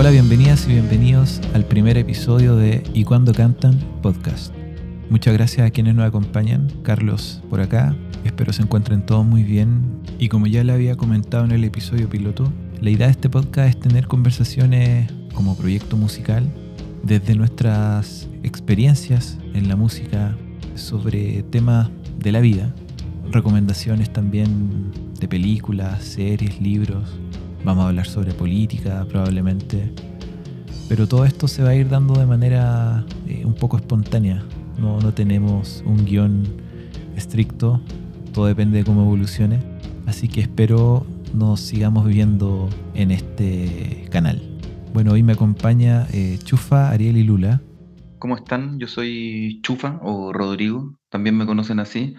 Hola, bienvenidas y bienvenidos al primer episodio de Y cuando cantan podcast. Muchas gracias a quienes nos acompañan, Carlos por acá, espero se encuentren todos muy bien. Y como ya le había comentado en el episodio piloto, la idea de este podcast es tener conversaciones como proyecto musical desde nuestras experiencias en la música sobre temas de la vida, recomendaciones también de películas, series, libros, vamos a hablar sobre política probablemente, pero todo esto se va a ir dando de manera eh, un poco espontánea, no, no tenemos un guion estricto, todo depende de cómo evolucione, así que espero nos sigamos viendo en este canal. Bueno, hoy me acompaña eh, Chufa, Ariel y Lula. ¿Cómo están? Yo soy Chufa o Rodrigo, también me conocen así.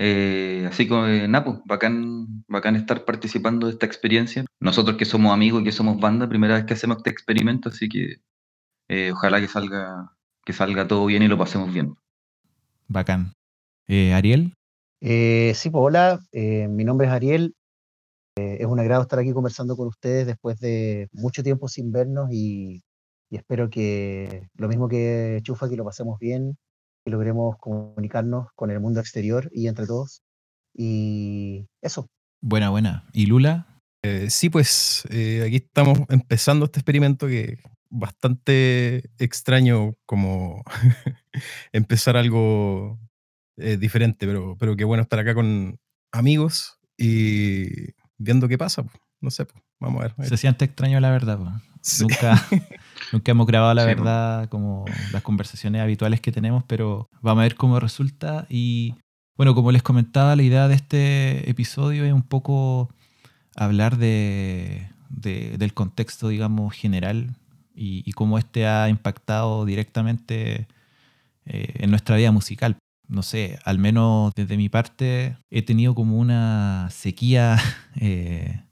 Eh, así que, Napo, bacán, bacán estar participando de esta experiencia. Nosotros que somos amigos y que somos banda, primera vez que hacemos este experimento, así que eh, ojalá que salga, que salga todo bien y lo pasemos bien. Bacán. Eh, ¿Ariel? sí, pues hola, mi nombre es Ariel. es un agrado estar aquí conversando con ustedes después de mucho tiempo sin vernos y, y espero que lo mismo que Chufa, que lo pasemos bien logremos comunicarnos con el mundo exterior y entre todos. Y eso. Buena, buena. ¿Y Lula? Eh, sí, pues eh, aquí estamos empezando este experimento que bastante extraño como empezar algo eh, diferente, pero, pero qué bueno estar acá con amigos y viendo qué pasa. No sé, vamos a ver. Se siente extraño la verdad. Nunca, nunca hemos grabado la verdad como las conversaciones habituales que tenemos, pero vamos a ver cómo resulta. Y bueno, como les comentaba, la idea de este episodio es un poco hablar de, del contexto, digamos, general y, cómo este ha impactado directamente eh, en nuestra vida musical. No sé, al menos desde mi parte he tenido como una sequía eh,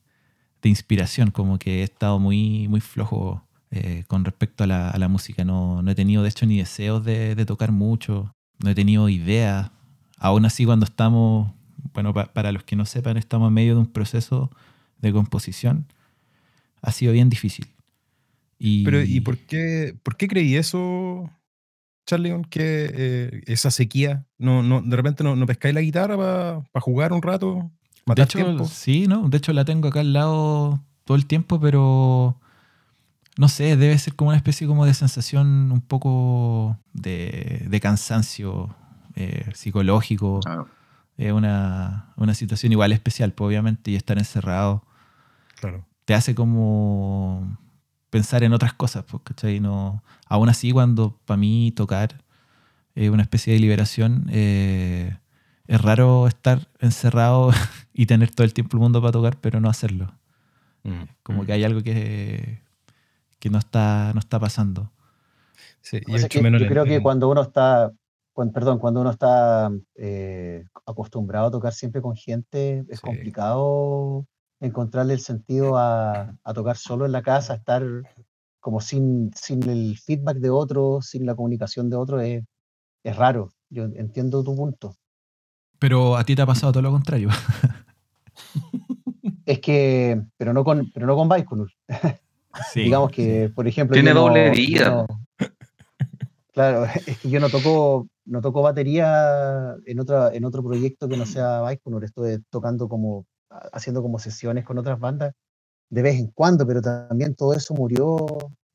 de inspiración, como que he estado muy, muy flojo eh, con respecto a la, música. No, no, he tenido, de hecho, ni deseos de, tocar mucho, no he tenido ideas. Aún así, cuando estamos, bueno, para los que no sepan, estamos en medio de un proceso de composición, ha sido bien difícil. Y, Pero, ¿y por qué, por qué creí eso, Charlie, que eh, esa sequía, no, no, de repente no, no pescáis la guitarra para jugar un rato? de hecho, sí, ¿no? De hecho la tengo acá al lado todo el tiempo, pero no sé, debe ser como una especie como de sensación un poco de, cansancio eh, psicológico. Es una, situación igual especial, pues, obviamente, y estar encerrado claro. te hace como pensar en otras cosas, pues, ¿cachai? No, aún así, cuando para mí tocar es una especie de liberación, eh, es raro estar encerrado y tener todo el tiempo el mundo para tocar, pero no hacerlo. Mm, como que mm. hay algo que, que no, está, no está pasando. Sí, yo, creo que cuando uno está, perdón, cuando uno está eh, acostumbrado a tocar siempre con gente, es complicado encontrarle el sentido a, a, tocar solo en la casa, estar como sin, sin el feedback de otro, sin la comunicación de otro, es, es raro. Yo entiendo tu punto. Pero a ti te ha pasado todo lo contrario. es que, pero no con, pero no con Baikonur. Digamos que, por ejemplo. Tiene doble vida. claro, es que yo no toco, no toco batería en, otra, en otro proyecto que no sea Baikonur. Estoy tocando como, haciendo como sesiones con otras bandas de vez en cuando, pero también todo eso murió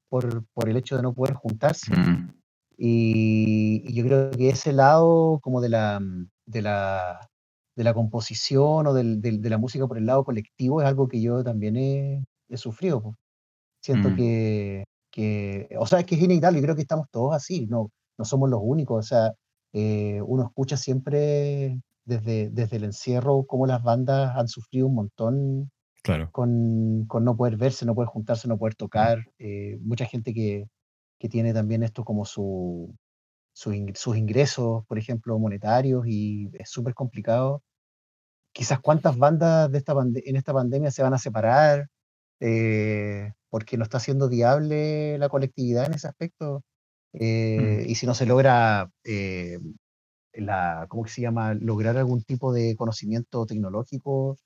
por, por el hecho de no poder juntarse. Mm. Y, yo creo que ese lado como de la, de la, de la composición o del, de la música por el lado colectivo es algo que yo también he, he sufrido. Siento mm. que, que, o sea, es que es inevitable, y creo que estamos todos así, no, no somos los únicos, o sea, eh, uno escucha siempre desde, desde el encierro cómo las bandas han sufrido un montón claro. con, con no poder verse, no poder juntarse, no poder tocar, eh, mucha gente que, que tiene también esto como su, sus ingresos, por ejemplo, monetarios, y es súper complicado. Quizás cuántas bandas de esta en esta pandemia se van a separar eh, porque no está siendo viable la colectividad en ese aspecto. Eh, mm. Y si no se logra, eh, la, ¿cómo se llama? Lograr algún tipo de conocimiento tecnológico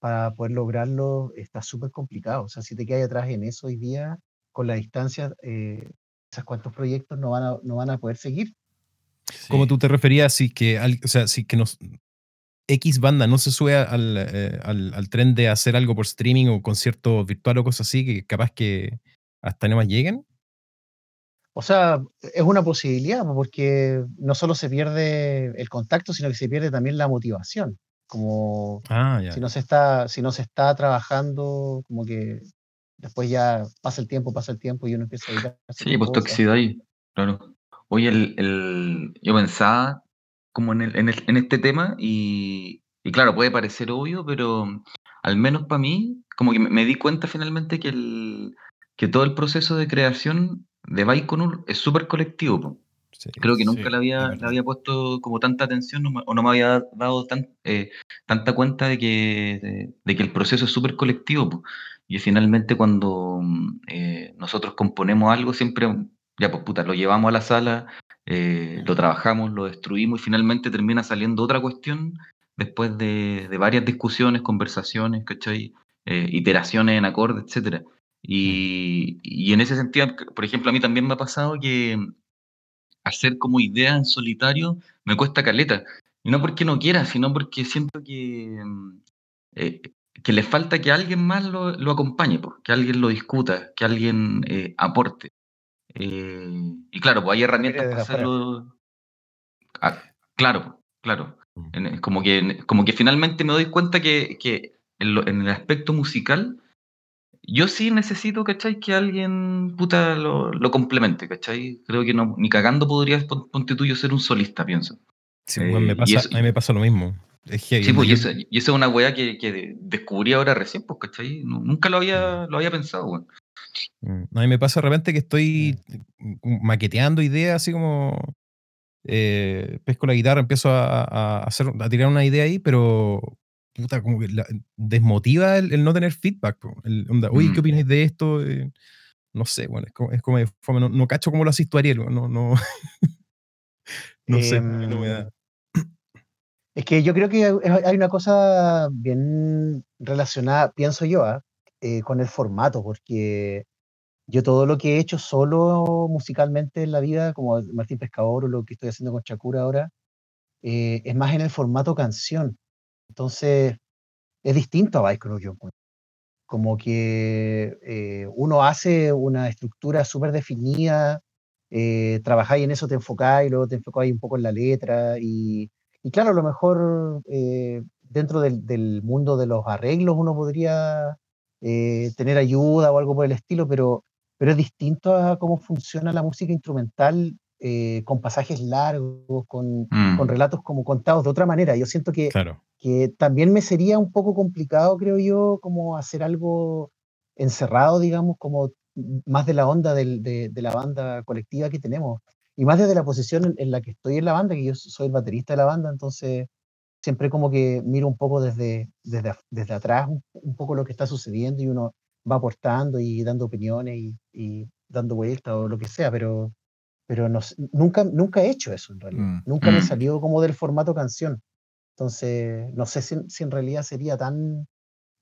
para poder lograrlo, está súper complicado. O sea, si te quedas atrás en eso hoy día, con la distancia, eh, esos cuantos proyectos no van a, no van a poder seguir. Como tú te referías, si que, o sea, si que nos, X banda no se sube al, al, al, tren de hacer algo por streaming o concierto virtual o cosas así, que capaz que hasta no más lleguen? O sea, es una posibilidad, porque no solo se pierde el contacto, sino que se pierde también la motivación. Como ah, si no se está, si no se está trabajando, como que después ya pasa el tiempo, pasa el tiempo y uno empieza a ir a Sí, pues toxicidad ahí, claro. Oye, el, el, yo pensaba como en, el, en, el, en este tema y, y, claro, puede parecer obvio, pero al menos para mí, como que me, di cuenta finalmente que, el, que todo el proceso de creación de Baikonur es súper colectivo. Creo que nunca le, había, le había puesto como tanta atención o no me había dado tan, eh, tanta cuenta de que, de, que el proceso es súper colectivo. Y finalmente cuando eh, nosotros componemos algo, siempre, ya pues puta, lo llevamos a la sala, eh, lo trabajamos, lo destruimos y finalmente termina saliendo otra cuestión después de, de varias discusiones, conversaciones, ¿cachai? iteraciones en acorde, etcétera. Y, y, en ese sentido, por ejemplo, a mí también me ha pasado que hacer como idea en solitario me cuesta caleta. Y no porque no quiera, sino porque siento que, mm, eh, que le falta que alguien más lo, lo acompañe, pues, que alguien lo discuta, que alguien eh, aporte. Eh, y claro, pues hay herramientas para hacerlo. Ah, claro, claro. Mm. como, que, como que finalmente me doy cuenta que, que en, lo, en el aspecto musical yo sí necesito, ¿cachai? Que alguien, puta, lo, lo complemente, ¿cachai? Creo que no, ni cagando podrías, ponte tuyo, ser un solista, pienso. Sí, pues, me eh, a mí me pasa lo mismo. sí, pues, y, esa, y, esa, es una weá que, que, descubrí ahora recién, pues, ¿cachai? Nunca lo había, mm. lo había pensado, weón. Mm, a mí me pasa de repente que estoy mm. maqueteando ideas, así como eh, pesco la guitarra, empiezo a, a, hacer, a tirar una idea ahí, pero puta, como que desmotiva el, no tener feedback. El, onda, Oye, ¿qué mm. opinas de esto? Eh, no sé, bueno, es como, es como no, no, cacho cómo lo haces tú, Ariel, no, no, no sé, no me da. Em, es que yo creo que hay una cosa bien relacionada, pienso yo, ¿ah? Eh, con el formato, porque yo todo lo que he hecho solo musicalmente en la vida, como Martín Pescador o lo que estoy haciendo con Chacura ahora, eh, es más en el formato canción. Entonces, es distinto a Bike yo Como que eh, uno hace una estructura súper definida, eh, trabajáis en eso, te enfocáis, luego te enfocáis un poco en la letra. Y, y claro, a lo mejor eh, dentro del, del, mundo de los arreglos uno podría eh, tener ayuda o algo por el estilo, pero, pero es distinto a cómo funciona la música instrumental eh, con pasajes largos, con, con, mm. relatos como contados de otra manera. Yo siento que, que también me sería un poco complicado, creo yo, como hacer algo encerrado, digamos, como más de la onda del, de, de, la banda colectiva que tenemos. Y más desde la posición en, la que estoy en la banda, que yo soy el baterista de la banda, entonces siempre como que miro un poco desde, desde, desde atrás un, un poco lo que está sucediendo y uno va aportando y dando opiniones y, y dando vueltas o lo que sea, pero pero no, nunca, nunca he hecho eso en realidad. Mm, nunca me mm. salió como del formato canción. Entonces, no sé si, si, en realidad sería tan,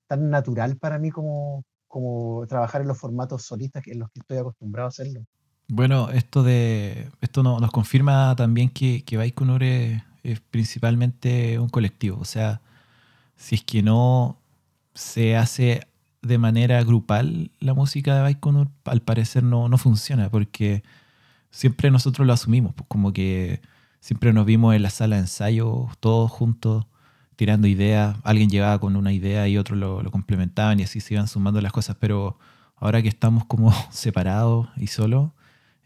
tan natural para mí como, como trabajar en los formatos solistas en los que estoy acostumbrado a hacerlo. Bueno, esto de esto no, nos confirma también que, que Baikonur es, es, principalmente un colectivo. O sea, si es que no se hace de manera grupal la música de Baikonur, al parecer no, no funciona, porque siempre nosotros lo asumimos, pues como que siempre nos vimos en la sala de ensayo, todos juntos, tirando ideas. Alguien llegaba con una idea y otros lo, complementaban y así se iban sumando las cosas. Pero ahora que estamos como separados y solos,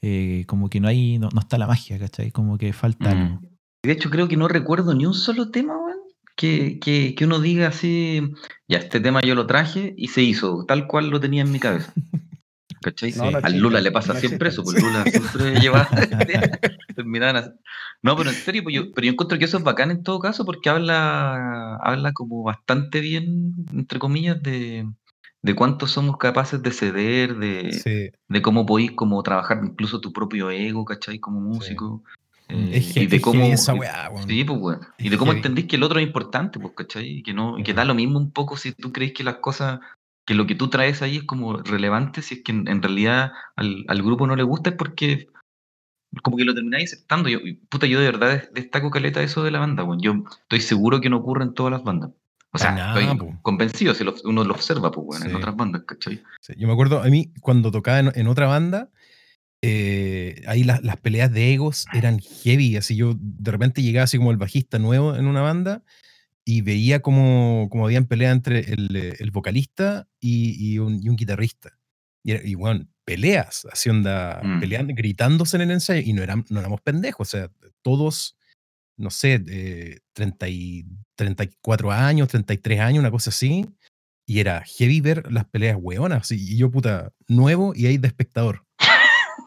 eh, como que no hay, no, está la magia, ¿cachai? Como que falta mm. De hecho, creo que no recuerdo ni un solo tema, que, que, que uno diga así, ya, este tema yo lo traje y se hizo, tal cual lo tenía en mi cabeza. ¿Cachai? No, Al Lula le pasa siempre eso, porque Lula siempre lleva. no, pero en serio, pues yo, pero yo encuentro que eso es bacán en todo caso, porque habla, habla como bastante bien, entre comillas, de, de cuánto somos capaces de ceder, de, de cómo podéis como trabajar incluso tu propio ego, ¿cachai? Como músico. Eh, y de cómo, esa weá, sí, pues, bueno. y de cómo entendís que el otro es importante, pues, ¿cachai? Y que, no, y que da lo mismo un poco si tú crees que las cosas que lo que tú traes ahí es como relevante si es que en, realidad al, al, grupo no le gusta es porque como que lo termináis aceptando. Yo, puta, yo de verdad destaco caleta eso de la banda, bueno. Yo estoy seguro que no ocurre en todas las bandas. O sea, estoy convencido si uno lo observa, pues, bueno, en otras bandas, ¿cachai? Yo me acuerdo, a mí, cuando tocaba en, otra banda, eh, ahí las peleas de egos eran heavy. Así yo de repente llegaba así como el bajista nuevo en una banda y veía como, como habían pelea entre el, el vocalista y, y, un, y, un, guitarrista. Y, y bueno, peleas, así onda, mm. peleando, gritándose en el ensayo, y no, eran, no éramos pendejos, o sea, todos, no sé, de 30 y, 34 años, 33 años, una cosa así, y era heavy ver las peleas hueonas, y yo puta, nuevo y ahí de espectador.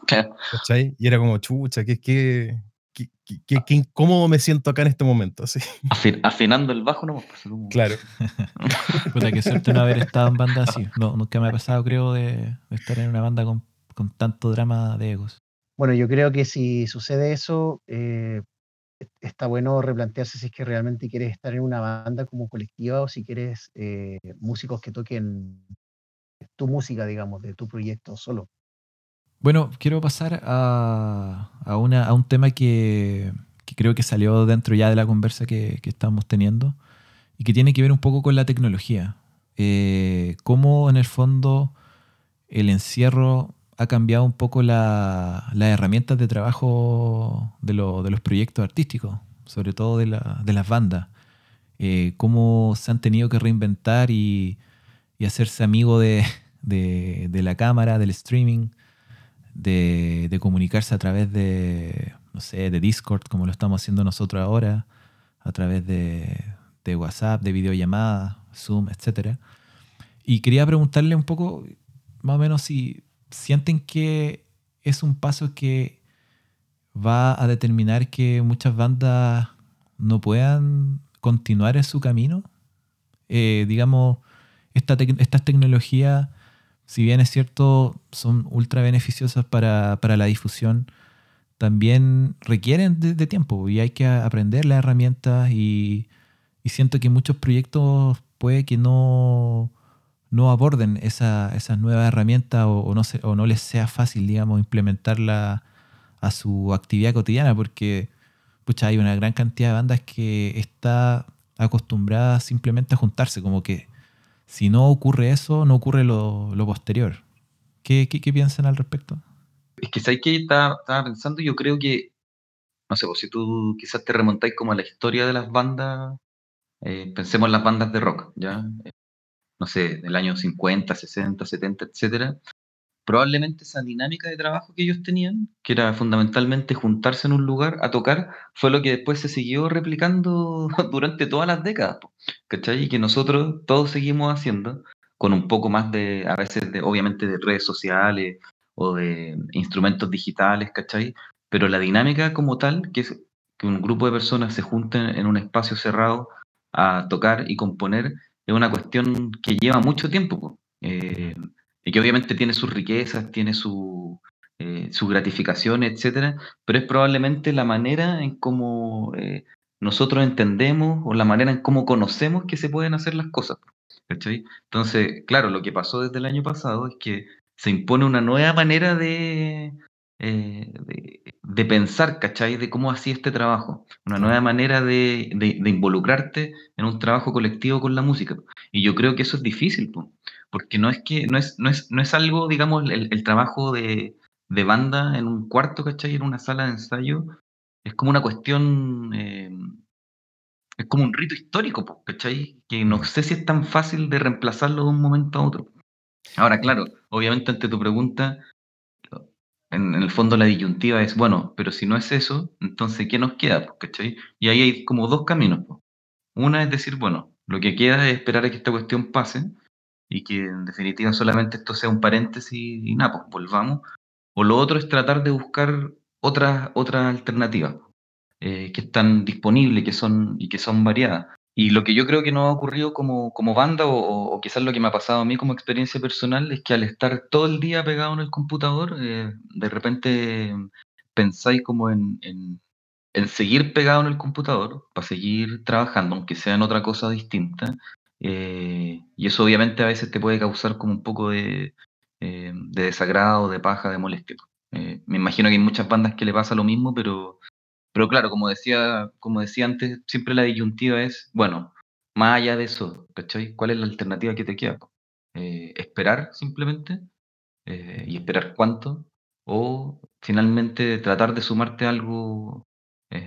¿Cachai? Y era como, chucha, que, que, qué, incómodo me siento acá en este momento. Así. afinando el bajo, no pues, Claro. Puta, qué suerte no haber estado en banda así. No, nunca me ha pasado, creo, de, estar en una banda con, tanto drama de egos. Bueno, yo creo que si sucede eso, eh, está bueno replantearse si es que realmente quieres estar en una banda como colectiva o si quieres eh, músicos que toquen tu música, digamos, de tu proyecto solo. Bueno, quiero pasar a, a, una, a un tema que, creo que salió dentro ya de la conversa que, que, estamos teniendo y que tiene que ver un poco con la tecnología. Eh, cómo en el fondo el encierro ha cambiado un poco las herramientas de trabajo de, de, los proyectos artísticos, sobre todo de, la, de las bandas. Eh, cómo se han tenido que reinventar y, y hacerse amigo de, de, la cámara, del streaming, de, comunicarse a través de, no sé, de Discord, como lo estamos haciendo nosotros ahora, a través de, de WhatsApp, de videollamadas, Zoom, etc. Y quería preguntarle un poco, más o menos, si sienten que es un paso que va a determinar que muchas bandas no puedan continuar en su camino. Eh, digamos, esta estas tecnologías si bien es cierto, son ultra beneficiosas para, la difusión, también requieren de, tiempo y hay que aprender las herramientas y, siento que muchos proyectos puede que no, no aborden esa, esas nuevas herramientas o, no o no les sea fácil, digamos, implementarla a su actividad cotidiana porque hay una gran cantidad de bandas que está acostumbrada simplemente a juntarse, como que si no ocurre eso, no ocurre lo, posterior. ¿Qué, qué, piensan al respecto? Es que sabes que estaba, pensando, yo creo que, no sé, pues, si tú quizás te remontáis como a la historia de las bandas, eh, pensemos en las bandas de rock, ¿ya? Eh, no sé, del año 50, 60, 70, etcétera probablemente esa dinámica de trabajo que ellos tenían, que era fundamentalmente juntarse en un lugar a tocar, fue lo que después se siguió replicando durante todas las décadas, ¿cachai? Y que nosotros todos seguimos haciendo, con un poco más de, a veces, de, obviamente, de redes sociales o de instrumentos digitales, ¿cachai? Pero la dinámica como tal, que es que un grupo de personas se junten en un espacio cerrado a tocar y componer, es una cuestión que lleva mucho tiempo. Eh, y que obviamente tiene sus riquezas, tiene su, eh, su gratificación, etcétera, pero es probablemente la manera en cómo eh, nosotros entendemos o la manera en cómo conocemos que se pueden hacer las cosas. Entonces, claro, lo que pasó desde el año pasado es que se impone una nueva manera de, eh, de, pensar, ¿cachai? De cómo hacía este trabajo. Una nueva manera de, de, involucrarte en un trabajo colectivo con la música. Y yo creo que eso es difícil, porque no es que, no es, no es, no es algo, digamos, el, trabajo de, banda en un cuarto, ¿cachai? En una sala de ensayo, es como una cuestión, eh, es como un rito histórico, ¿cachai? Que no sé si es tan fácil de reemplazarlo de un momento a otro. Ahora, claro, obviamente ante tu pregunta, en, el fondo la disyuntiva es, bueno, pero si no es eso, entonces, ¿qué nos queda? ¿cachai? Y ahí hay como dos caminos. Una es decir, bueno, lo que queda es esperar a que esta cuestión pase y que en definitiva solamente esto sea un paréntesis y nada, pues volvamos. O lo otro es tratar de buscar otras otras alternativas eh, que están disponibles que son, y que son variadas. Y lo que yo creo que no ha ocurrido como, como banda, o, quizás lo que me ha pasado a mí como experiencia personal, es que al estar todo el día pegado en el computador, eh, de repente pensáis como en, en, seguir pegado en el computador, para seguir trabajando, aunque sea en otra cosa distinta, Eh, y eso obviamente a veces te puede causar como un poco de, eh, de desagrado, de paja, de molestia. Eh, me imagino que hay muchas bandas que le pasa lo mismo, pero, pero claro, como decía, como decía antes, siempre la disyuntiva es, bueno, más allá de eso, ¿cachai? ¿Cuál es la alternativa que te queda? ¿Esperar simplemente? ¿Y esperar cuánto? ¿O finalmente tratar de sumarte a algo,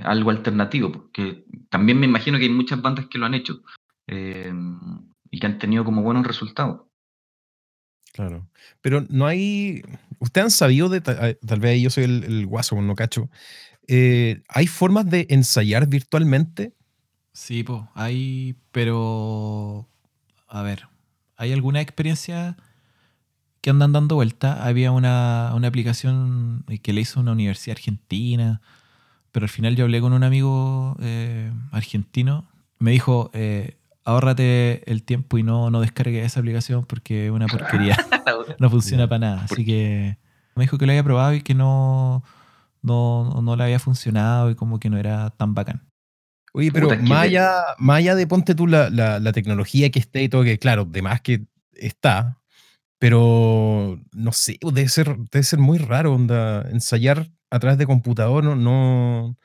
algo alternativo? Porque también me imagino que hay muchas bandas que lo han hecho y que han tenido como buenos resultados. Claro. Pero no hay. Ustedes han sabido de. Tal vez yo soy el, guaso, no cacho. Eh, ¿Hay formas de ensayar virtualmente? Sí, pues, hay. Pero. A ver. ¿Hay alguna experiencia que andan dando vuelta? Había una, aplicación que le hizo una universidad argentina. Pero al final yo hablé con un amigo eh, argentino. Me dijo. Eh, ahórrate el tiempo y no, no descargues esa aplicación porque es una porquería. no funciona para nada. Así que me dijo que lo había probado y que no, no, no le había funcionado y como que no era tan bacán. Oye, pero más allá, de ponte tú la, la, tecnología que esté y todo, que claro, de más que está, pero no sé, debe ser, debe ser muy raro onda, ensayar a través de computador, no, no,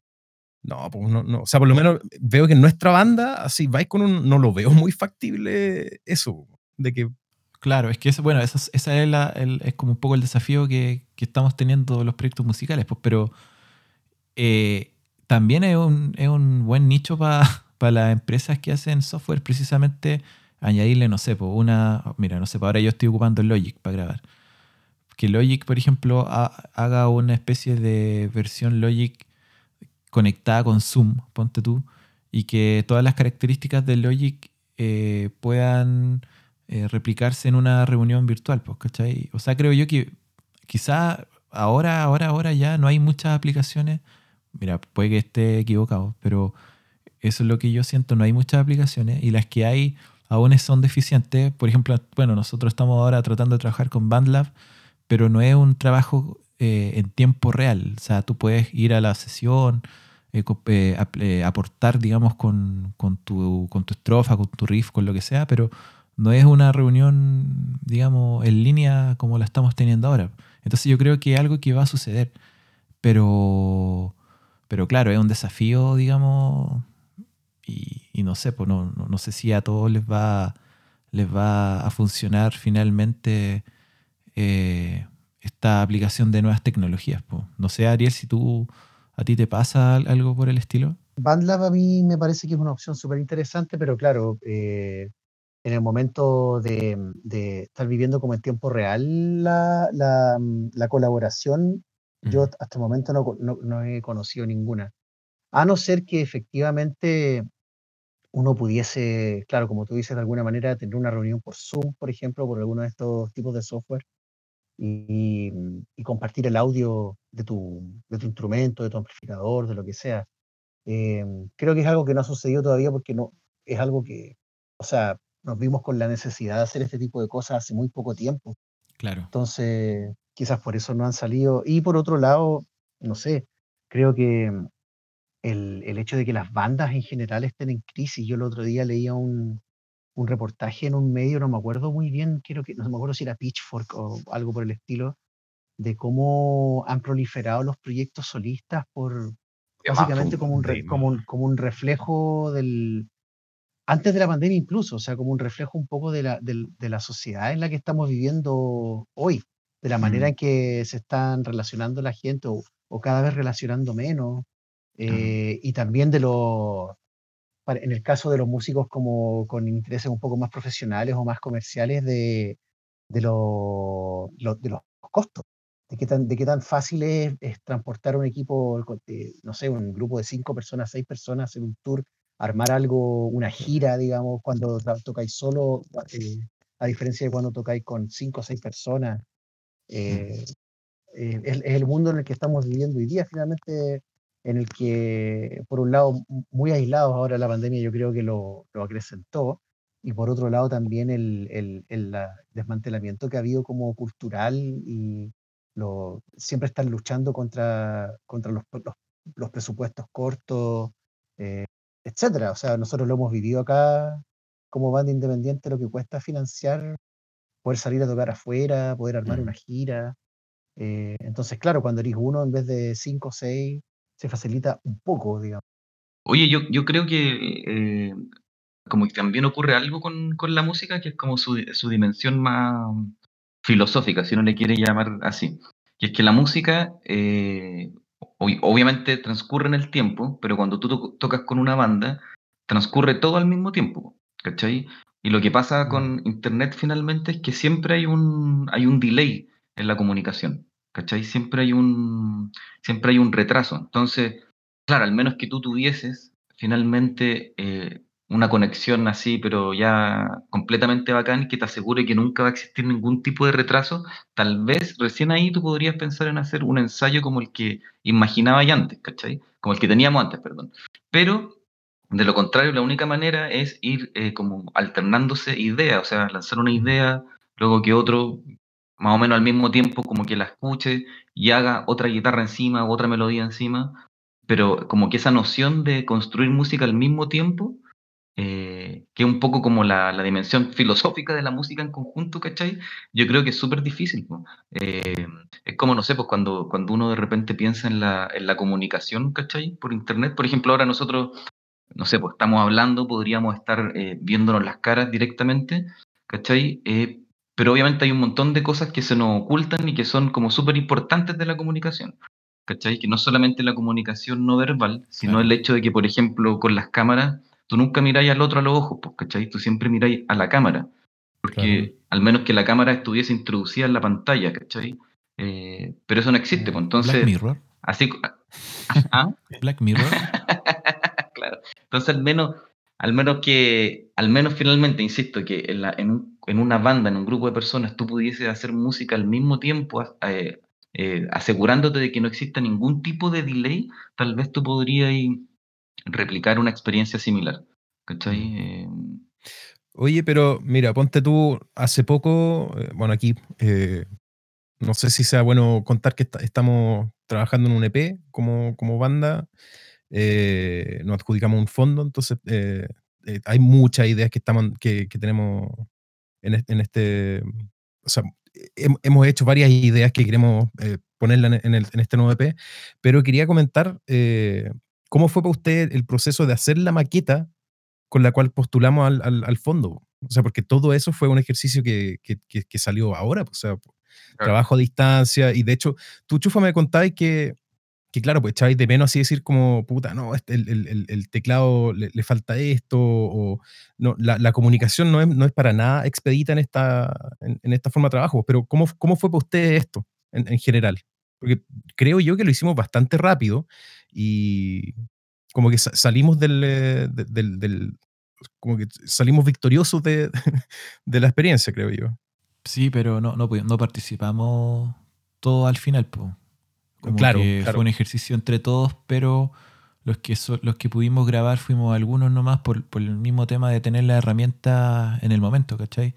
no, pues no, no. O sea, por lo menos veo que en nuestra banda, así vais con un. No lo veo muy factible eso. De que. Claro, es que eso, bueno, esa, esa es, la, es como un poco el desafío que, que estamos teniendo los proyectos musicales, pues, pero eh, también es un, es un, buen nicho para las empresas que hacen software, precisamente añadirle, no sé, pues una. Mira, no sé, ahora yo estoy ocupando Logic para grabar. Que Logic, por ejemplo, haga una especie de versión Logic conectada con Zoom, ponte tú, y que todas las características de Logic eh, puedan eh, replicarse en una reunión virtual, pues, ¿cachai? O sea, creo yo que quizá ahora, ahora, ahora ya no hay muchas aplicaciones. Mira, puede que esté equivocado, pero eso es lo que yo siento, no hay muchas aplicaciones y las que hay aún son deficientes. Por ejemplo, bueno, nosotros estamos ahora tratando de trabajar con BandLab, pero no es un trabajo eh, en tiempo real. O sea, tú puedes ir a la sesión, eh, eh, eh, aportar, digamos, con, tu, con tu estrofa, con tu riff, con lo que sea, pero no es una reunión, digamos, en línea como la estamos teniendo ahora. Entonces yo creo que es algo que va a suceder, pero, pero claro, es un desafío, digamos, y, no sé, pues no, no, sé si a todos les va, les va a funcionar finalmente esta aplicación de nuevas tecnologías. Pues. No sé, Ariel, si tú ¿A ti te pasa algo por el estilo? BandLab a mí me parece que es una opción súper interesante, pero claro, eh, en el momento de, estar viviendo como en tiempo real la, la, colaboración, yo hasta el momento no, no, he conocido ninguna. A no ser que efectivamente uno pudiese, claro, como tú dices, de alguna manera tener una reunión por Zoom, por ejemplo, por alguno de estos tipos de software, y, compartir el audio de tu, de tu instrumento, de tu amplificador, de lo que sea. Em, creo que es algo que no ha sucedido todavía porque no, es algo que, o sea, nos vimos con la necesidad de hacer este tipo de cosas hace muy poco tiempo. Claro. Entonces, quizás por eso no han salido. Y por otro lado, no sé, creo que el, el hecho de que las bandas en general estén en crisis, yo el otro día leía un, un reportaje en un medio, no me acuerdo muy bien, quiero que, no me acuerdo si era Pitchfork o algo por el estilo, de cómo han proliferado los proyectos solistas por básicamente como un, como, un, como un reflejo del, antes de la pandemia incluso, o sea, como un reflejo un poco de la, de, la sociedad en la que estamos viviendo hoy, de la manera en que se están relacionando la gente o, cada vez relacionando menos, eh, y también de los en el caso de los músicos como con intereses un poco más profesionales o más comerciales de, de, lo, de los costos, de qué tan, de qué tan fácil es, transportar un equipo, no sé, un grupo de cinco personas, seis personas en un tour, armar algo, una gira, digamos, cuando tocáis solo, eh, a diferencia de cuando tocáis con cinco o seis personas. Eh, eh, es, el mundo en el que estamos viviendo hoy día, finalmente en el que, por un lado, muy aislados ahora la pandemia yo creo que lo, lo acrecentó, y por otro lado también el, el, el, desmantelamiento que ha habido como cultural y lo, siempre están luchando contra, contra los, los, presupuestos cortos, eh, etcétera. O sea, nosotros lo hemos vivido acá como banda independiente lo que cuesta financiar, poder salir a tocar afuera, poder armar Mm. una gira. Eh, entonces, claro, cuando eres uno en vez de cinco o seis, se facilita un poco, digamos. Oye, yo, yo creo que eh, como que también ocurre algo con, con la música, que es como su, su dimensión más filosófica, si uno le quiere llamar así. Y es que la música, eh, ob- obviamente transcurre en el tiempo, pero cuando tú to- tocas con una banda, transcurre todo al mismo tiempo, ¿cachai? Y lo que pasa Mm. con Internet finalmente es que siempre hay un, hay un delay en la comunicación, ¿cachai? Siempre hay un, siempre hay un retraso. Entonces, claro, al menos que tú tuvieses finalmente eh, una conexión así, pero ya completamente bacán, que te asegure que nunca va a existir ningún tipo de retraso, tal vez recién ahí tú podrías pensar en hacer un ensayo como el que imaginaba antes, ¿cachai? Como el que teníamos antes, perdón. Pero, de lo contrario, la única manera es ir eh, como alternándose ideas, o sea, lanzar una idea, luego que otro, más o menos al mismo tiempo, como que la escuche y haga otra guitarra encima, otra melodía encima, pero como que esa noción de construir música al mismo tiempo, eh, que es un poco como la, la dimensión filosófica de la música en conjunto, ¿cachai? Yo creo que es súper difícil. po. Eh, es como, no sé, pues cuando, cuando uno de repente piensa en la, en la comunicación, ¿cachai? Por internet, por ejemplo, ahora nosotros, no sé, pues estamos hablando, podríamos estar eh, viéndonos las caras directamente, ¿cachai? Eh, pero obviamente hay un montón de cosas que se nos ocultan y que son como súper importantes de la comunicación. ¿Cachai? Que no solamente la comunicación no verbal, sino Claro. el hecho de que, por ejemplo, con las cámaras, tú nunca miráis al otro a los ojos, pues, ¿cachai? Tú siempre miráis a la cámara. Porque al menos que la cámara estuviese introducida en la pantalla, ¿cachai? Eh, pero eso no existe, pues Black entonces, Mirror. así... ¿Ah? Black Mirror. claro. Entonces, al menos, al menos que, al menos finalmente, insisto, que en, la- en un- en una banda, en un grupo de personas, tú pudieses hacer música al mismo tiempo, eh, eh, asegurándote de que no exista ningún tipo de delay, tal vez tú podrías replicar una experiencia similar. ¿Cachai? Mm. Eh, Oye, pero mira, ponte tú, hace poco, bueno, aquí, eh, no sé si sea bueno contar que esta- estamos trabajando en un EP como, como banda, nos adjudicamos un fondo, entonces hay muchas ideas que, estamos, que, que tenemos en, en este, o sea, hem- hemos hecho varias ideas que queremos eh, ponerla en, en el- en este nuevo EP, pero quería comentar eh, cómo fue para usted el proceso de hacer la maqueta con la cual postulamos al, al- al fondo. O sea, porque todo eso fue un ejercicio que, que- que- que salió ahora, pues, o sea, trabajo a distancia, y de hecho, tú, Chufa, me contabas que, que claro, pues echabais de menos así decir como, puta, no, este- el, el- teclado le, falta esto, o no, la, la comunicación no es, no es para nada expedita en esta, en, esta forma de trabajo, pero ¿cómo, cómo fue para ustedes esto en, en general? Porque creo yo que lo hicimos bastante rápido y como que sa- salimos del, eh, de- del, del- como que salimos victoriosos de, de la experiencia, creo yo. Sí, pero no, no participamos todo al final, po. Como Claro, que claro. fue un ejercicio entre todos, pero los que so- los que pudimos grabar fuimos algunos nomás por, por el mismo tema de tener la herramienta en el momento, ¿cachai?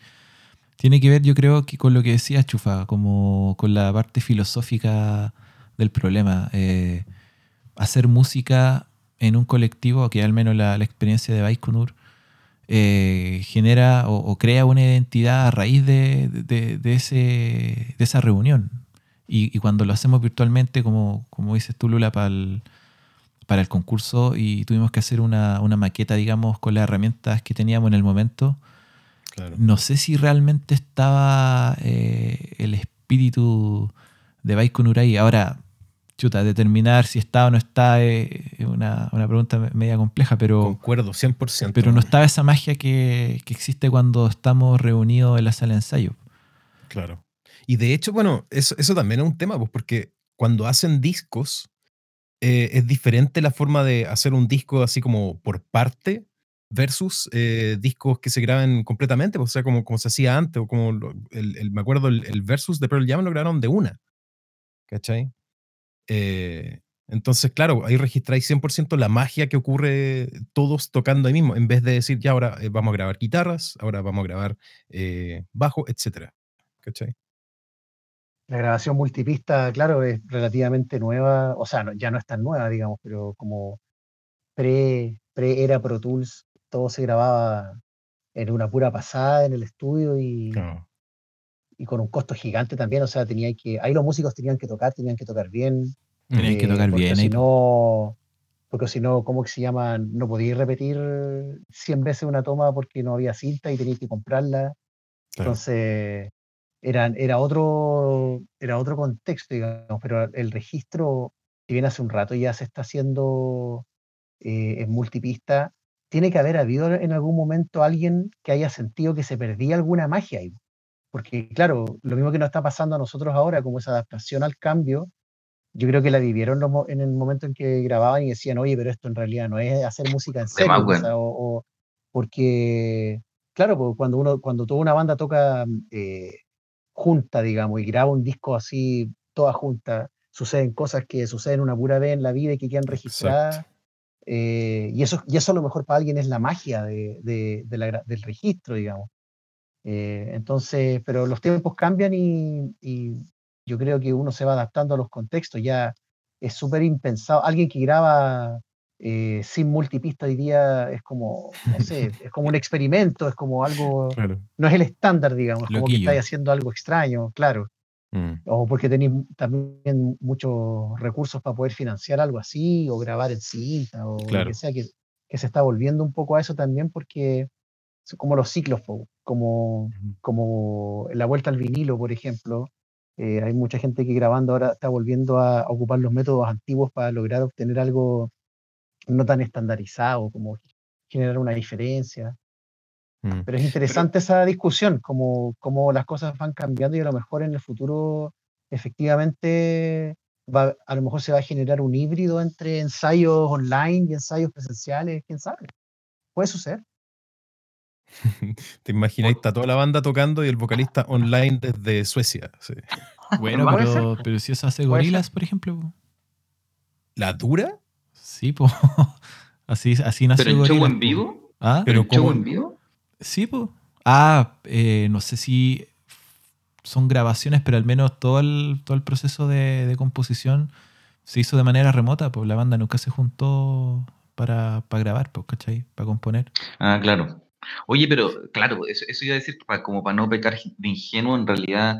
Tiene que ver, yo creo, que con lo que decías, Chufa, como con la parte filosófica del problema. Eh, hacer música en un colectivo, que al menos la, la experiencia de Baikonur, eh, genera o, o crea una identidad a raíz de, de- de ese, de esa reunión. Y, y cuando lo hacemos virtualmente, como, como dices tú, Lula, para el, para el concurso, y tuvimos que hacer una, una maqueta, digamos, con las herramientas que teníamos en el momento, Claro. no sé si realmente estaba eh, el espíritu de Baikonur ahí. Ahora, chuta, determinar si está o no está eh, es una, una pregunta me- media compleja, pero... Concuerdo, 100%. Pero no estaba esa magia que, que existe cuando estamos reunidos en la sala de ensayo. Claro. Y de hecho, bueno, eso, eso también es un tema, pues porque cuando hacen discos, eh, es diferente la forma de hacer un disco así como por parte versus eh, discos que se graban completamente, pues, o sea, como, como se hacía antes, o como lo- el, el- me acuerdo, el, el versus de Pearl Jam lo grabaron de una, ¿cachai? Eh, entonces, claro, ahí registráis 100% la magia que ocurre todos tocando ahí mismo, en vez de decir, ya ahora eh, vamos a grabar guitarras, ahora vamos a grabar eh, bajo, etcétera, ¿cachai? La grabación multipista, claro, es relativamente nueva, o sea, no- ya no es tan nueva, digamos, pero como pre, pre era Pro Tools, todo se grababa en una pura pasada en el estudio y, y con un costo gigante también. O sea, tenía que, ahí los músicos tenían que tocar, tenían que tocar bien. Tenían que eh, tocar porque bien Si no, porque si no, ¿cómo que se llama? No podíais repetir 100 veces una toma porque no había cinta y teníais que comprarla. Claro. Entonces, eran, era, otro, era otro contexto, digamos, pero el registro, si bien hace un rato ya se está haciendo eh, en multipista, tiene que haber habido en algún momento alguien que haya sentido que se perdía alguna magia ahí. Porque, claro, lo mismo que nos está pasando a nosotros ahora, como esa adaptación al cambio, yo creo que la vivieron en el momento en que grababan y decían, oye, pero esto en realidad no es hacer música en serio, más, o sea, o- o- porque, claro, pues, cuando uno, cuando toda una banda toca eh, junta, digamos, y graba un disco así, toda junta, suceden cosas que suceden una pura vez en la vida y que quedan registradas. Eh, y, eso, y eso a lo mejor para alguien es la magia de, de- de la del registro, digamos. Eh, entonces, pero los tiempos cambian y, y yo creo que uno se va adaptando a los contextos. Ya es súper impensado. Alguien que graba eh, sin multipista hoy día es como, no sé, es como un experimento, es como algo, Claro. no es el estándar, digamos, es como que Loquillo. estáis haciendo algo extraño, claro. Mm. O porque tenéis también muchos recursos para poder financiar algo así, o grabar en cinta, o lo Claro. que sea, que, que se está volviendo un poco a eso también, porque como los ciclos, como, como la vuelta al vinilo, por ejemplo. eh, hay mucha gente que grabando ahora está volviendo a ocupar los métodos antiguos para lograr obtener algo no tan estandarizado, como generar una diferencia. Mm. Pero es interesante esa discusión, como, como las cosas van cambiando y a lo mejor en el futuro efectivamente va, a lo mejor se va a generar un híbrido entre ensayos online y ensayos presenciales, quién sabe. Puede suceder. Te imagináis, está toda la banda tocando y el vocalista online desde Suecia. sí. Bueno, pero, pero si eso hace gorilas, por ejemplo. ¿La dura? Sí, pues. Así, así nació ¿Pero en show en vivo? ¿Ah? Pero ¿En show en vivo? Sí, pues. Ah, eh, no sé si son grabaciones, pero al menos todo el, todo el proceso de, de composición se hizo de manera remota, pues la banda nunca se juntó para, para grabar, pues, ¿cachai? Para componer. Ah, claro. Oye, pero claro, eso, eso iba a decir, como para no pecar de ingenuo, en realidad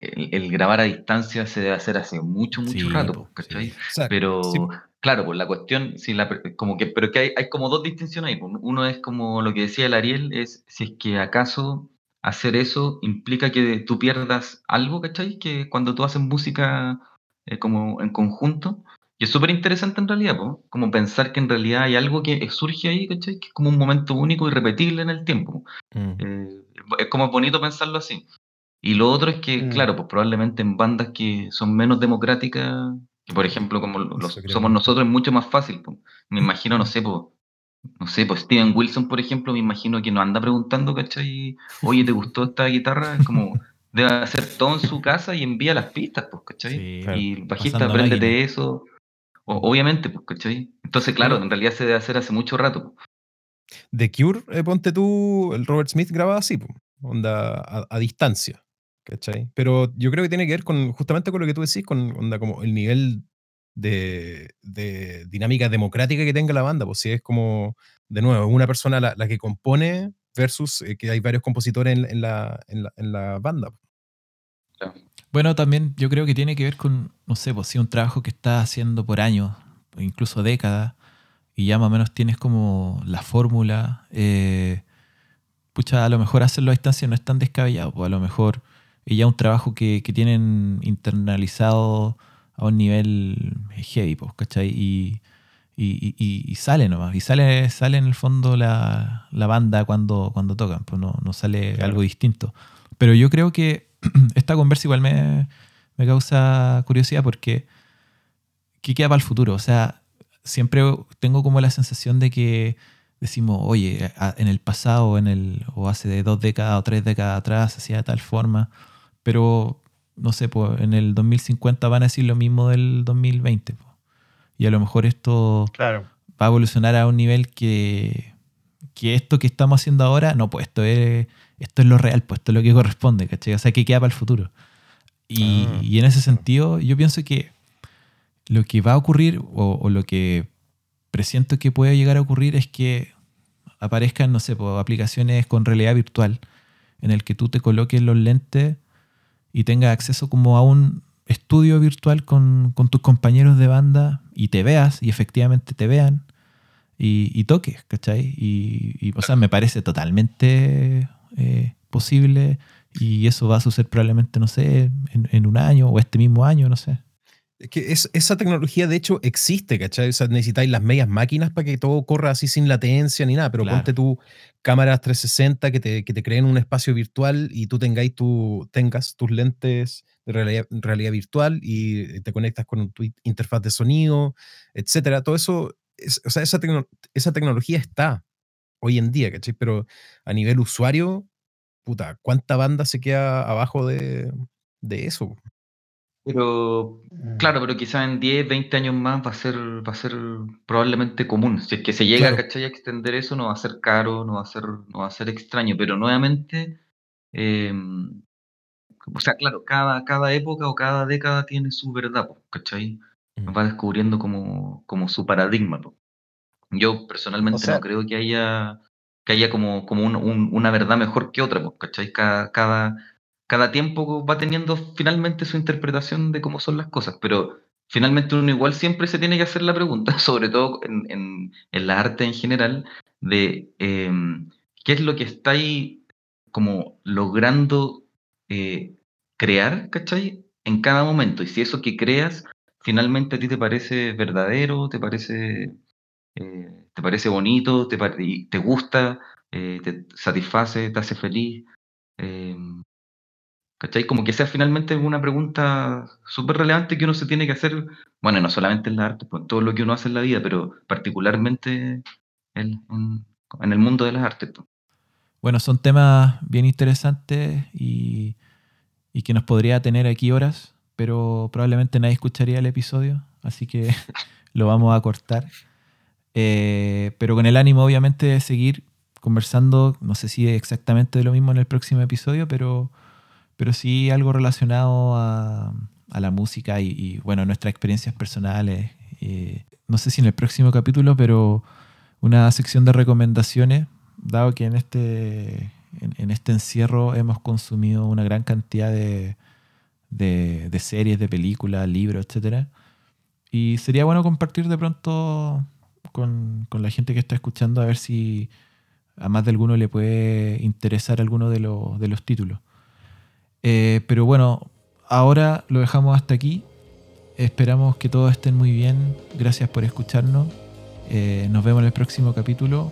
el, el grabar a distancia se debe hacer hace mucho, mucho Sí, rato, po, ¿cachai? sí. Pero, sí, claro, pues la cuestión, si la, per- como que, pero que hay, hay como dos distinciones ahí. pues. Uno es como lo que decía el Ariel, es si es que acaso hacer eso implica que tú pierdas algo, ¿cachai? Que cuando tú haces música eh, como en conjunto. Y es súper interesante en realidad, po, como pensar que en realidad hay algo que surge ahí, ¿cachai? Que es como un momento único y repetible en el tiempo. mm, Eh, es como bonito pensarlo así. Y lo otro es que, Mm. claro, pues probablemente en bandas que son menos democráticas, por ejemplo como lo- los- somos nosotros, es mucho más fácil. pues. Me imagino, no sé, pues, no sé, pues Steven Wilson, por ejemplo, me imagino que nos anda preguntando, ¿cachai? Oye, ¿te gustó esta guitarra? Es como, debe hacer todo en su casa y envía las pistas, pues, ¿cachai? Sí, Claro. Y el bajista, apréndete eso. O- obviamente, pues, ¿cachai? Entonces, claro, en realidad se debe hacer hace mucho rato. pues. The Cure, eh, ponte tú, el Robert Smith grababa así, po, onda a, a distancia, ¿cachai? Pero yo creo que tiene que ver con justamente con lo que tú decís, con onda como el nivel de, de dinámica democrática que tenga la banda, pues si es como, de nuevo, una persona la, la que compone versus eh, que hay varios compositores en, en la, en, la, en la banda. Bueno, también yo creo que tiene que ver con, no sé, pues si un trabajo que estás haciendo por años, o incluso décadas, y ya más o menos tienes como la fórmula, eh, pucha, a lo mejor hacerlo a distancia no es tan descabellado, pues a lo mejor es ya un trabajo que, que tienen internalizado a un nivel heavy, pues, ¿cachai? Y, y, y- y sale nomás, y sale, sale en el fondo la, la banda cuando, cuando tocan, pues no, no sale Claro. algo distinto. Pero yo creo que esta conversa igual me, me causa curiosidad porque ¿qué queda para el futuro? O sea, siempre tengo como la sensación de que decimos, oye, en el pasado en el, o hace de dos décadas o tres décadas atrás hacía de tal forma, pero no sé, pues en el 2050 van a decir lo mismo del 2020. po. Y a lo mejor esto Claro. va a evolucionar a un nivel que, que esto que estamos haciendo ahora, no, pues esto es, esto es lo real, pues esto es lo que corresponde, ¿cachai? O sea, que queda para el futuro. Y, Ah, y en ese sentido, yo pienso que lo que va a ocurrir, o, o lo que presiento que puede llegar a ocurrir, es que aparezcan, no sé, aplicaciones con realidad virtual, en el que tú te coloques los lentes y tengas acceso como a un estudio virtual con, con tus compañeros de banda y te veas y efectivamente te vean y, y toques, ¿cachai? Y, y, o sea, me parece totalmente eh, posible y eso va a suceder probablemente, no sé, en, en un año o este mismo año, no sé. Es que es, esa tecnología, de hecho, existe, ¿cachai? O sea, necesitáis las medias máquinas para que todo corra así sin latencia ni nada, pero Claro. ponte tu cámaras 360 que te, que te creen un espacio virtual y tú tengáis tu, tengas tus lentes de realidad, realidad virtual y te conectas con tu interfaz de sonido, etcétera. Todo eso, es- o sea, esa, tecno- esa tecnología está hoy en día, ¿cachai? Pero a nivel usuario, puta, ¿cuánta banda se queda abajo de, de eso? Pero, Mm. claro, pero quizás en 10, 20 años más va a ser, va a ser probablemente común. Si es que se llega, Claro. a extender eso, no va a ser caro, no va a ser, no va a ser extraño. Pero nuevamente, eh, o sea, claro, cada, cada época o cada década tiene su verdad, ¿cachai? Ujú. Va descubriendo como, como su paradigma. po. Yo personalmente O sea- no creo que haya, que haya como, como un- un- una verdad mejor que otra, po, ¿cachai? Cada, cada, cada tiempo va teniendo finalmente su interpretación de cómo son las cosas, pero finalmente uno igual siempre se tiene que hacer la pregunta, sobre todo en, en, la arte en general, de em, qué es lo que estáis como logrando eh, crear, ¿cachai? En cada momento. Y si eso que creas finalmente a ti te parece verdadero, te parece, eh, te parece bonito, te, te gusta, eh, te satisface, te hace feliz. em, ¿Cachai? Como que sea finalmente una pregunta súper relevante que uno se tiene que hacer, bueno, no solamente en la arte, pues en todo lo que uno hace en la vida, pero particularmente en, en- en el mundo de las artes. pues. Bueno, son temas bien interesantes y, y que nos podría tener aquí horas, pero probablemente nadie escucharía el episodio, así que lo vamos a cortar. Eh, pero con el ánimo, obviamente, de seguir conversando, no sé si exactamente de lo mismo en el próximo episodio, pero, pero sí algo relacionado a, a la música y, bueno, nuestras experiencias personales. Eh, no sé si en el próximo capítulo, pero una sección de recomendaciones, dado que en este, en, este encierro hemos consumido una gran cantidad de, de, series, de películas, libros, etc. Y sería bueno compartir de pronto con, con la gente que está escuchando a ver si a más de alguno le puede interesar alguno de, de los títulos. Eh, pero bueno, ahora lo dejamos hasta aquí. Esperamos que todos estén muy bien. Gracias por escucharnos. Eh, nos vemos en el próximo capítulo.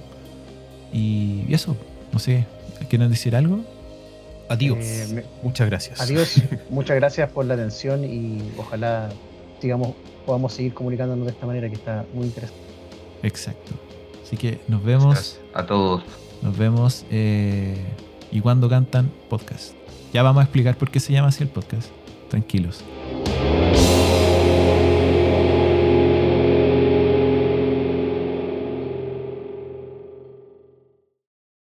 Y, eso, no sé, ¿quieren decir algo? Adiós. Eh, me- Muchas gracias. Adiós, muchas gracias por la atención y ojalá sigamos, podamos seguir comunicándonos de esta manera que está muy interesante. Exacto. Así que nos vemos. Gracias a todos. Nos vemos. eh, y cuando cantan, podcast. Ya vamos a explicar por qué se llama así el podcast. Tranquilos.